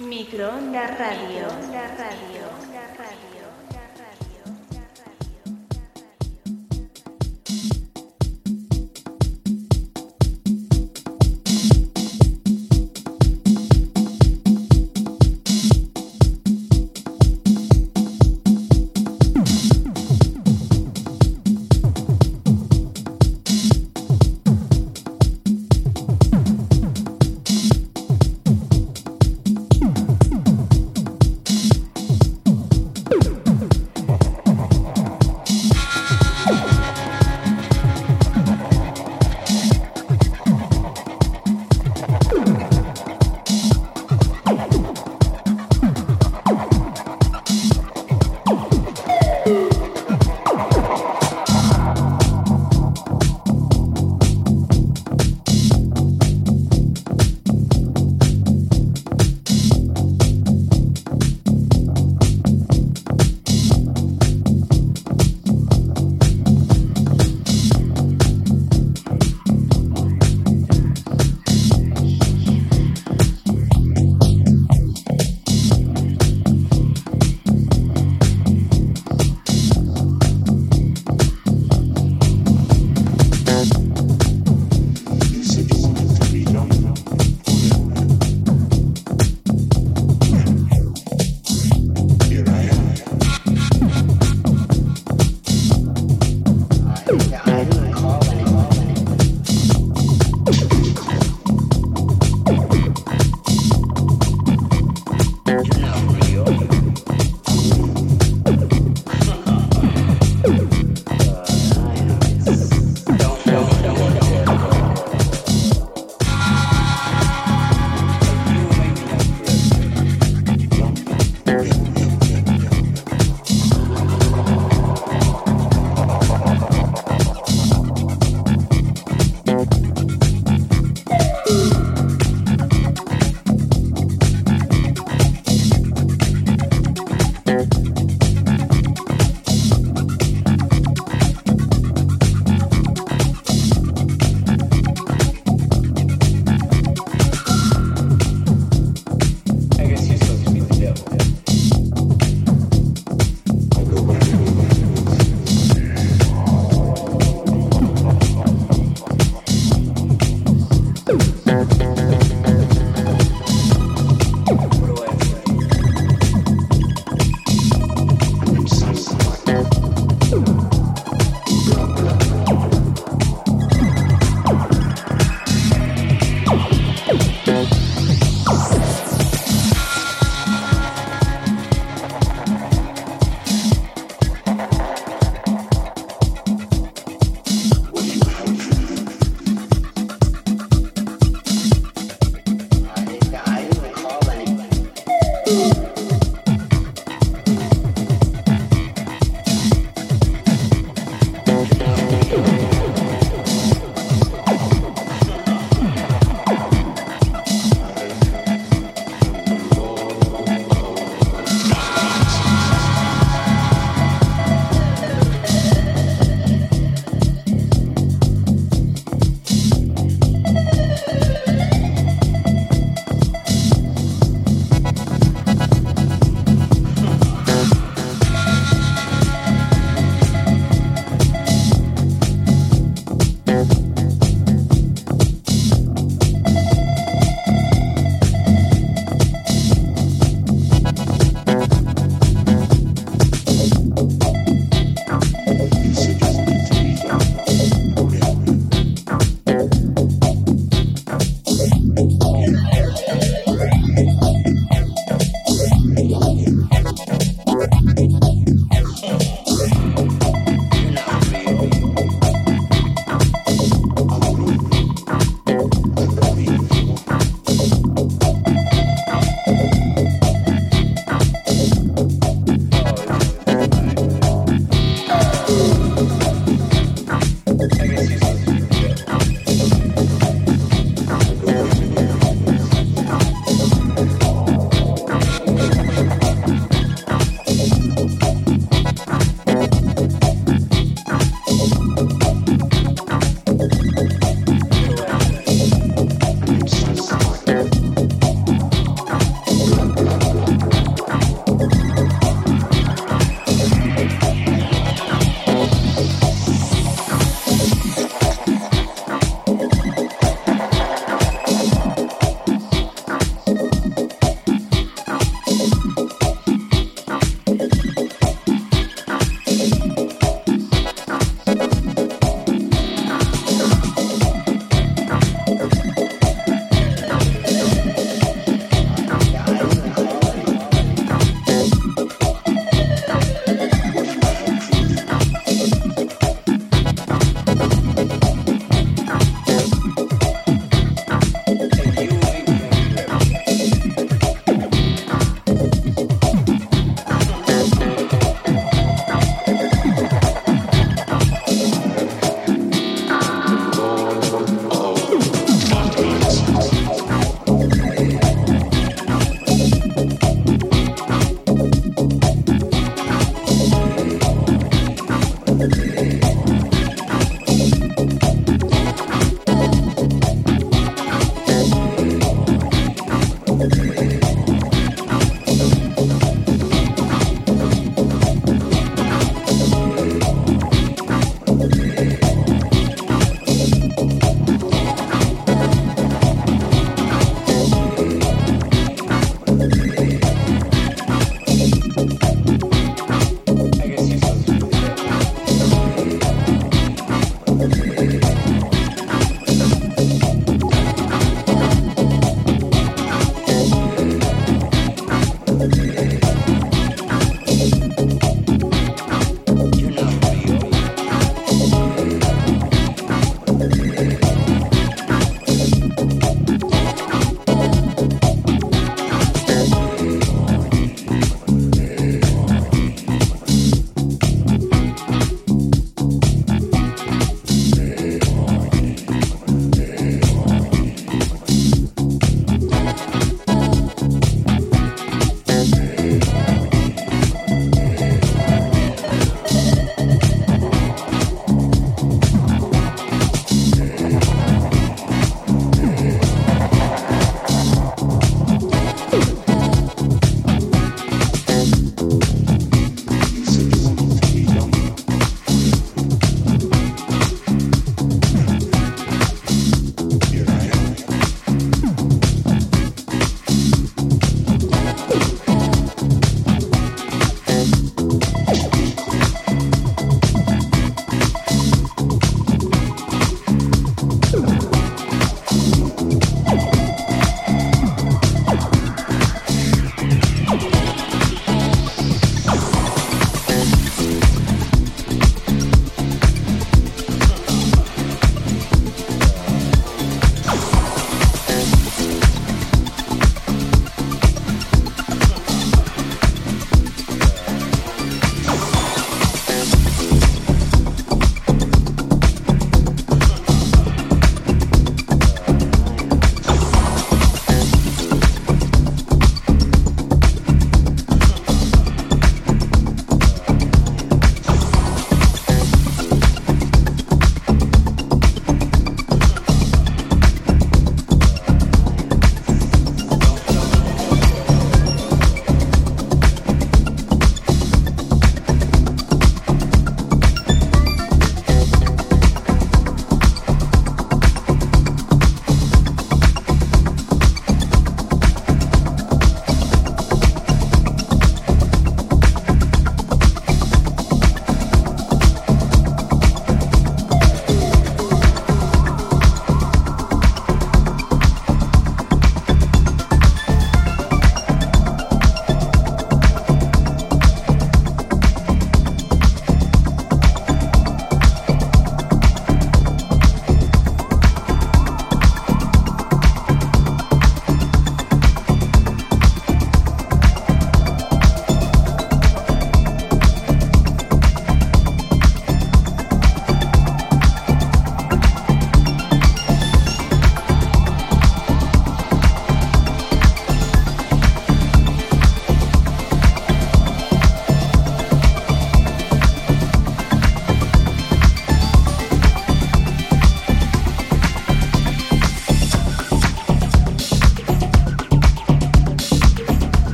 Microondas Radio. Microondas Radio.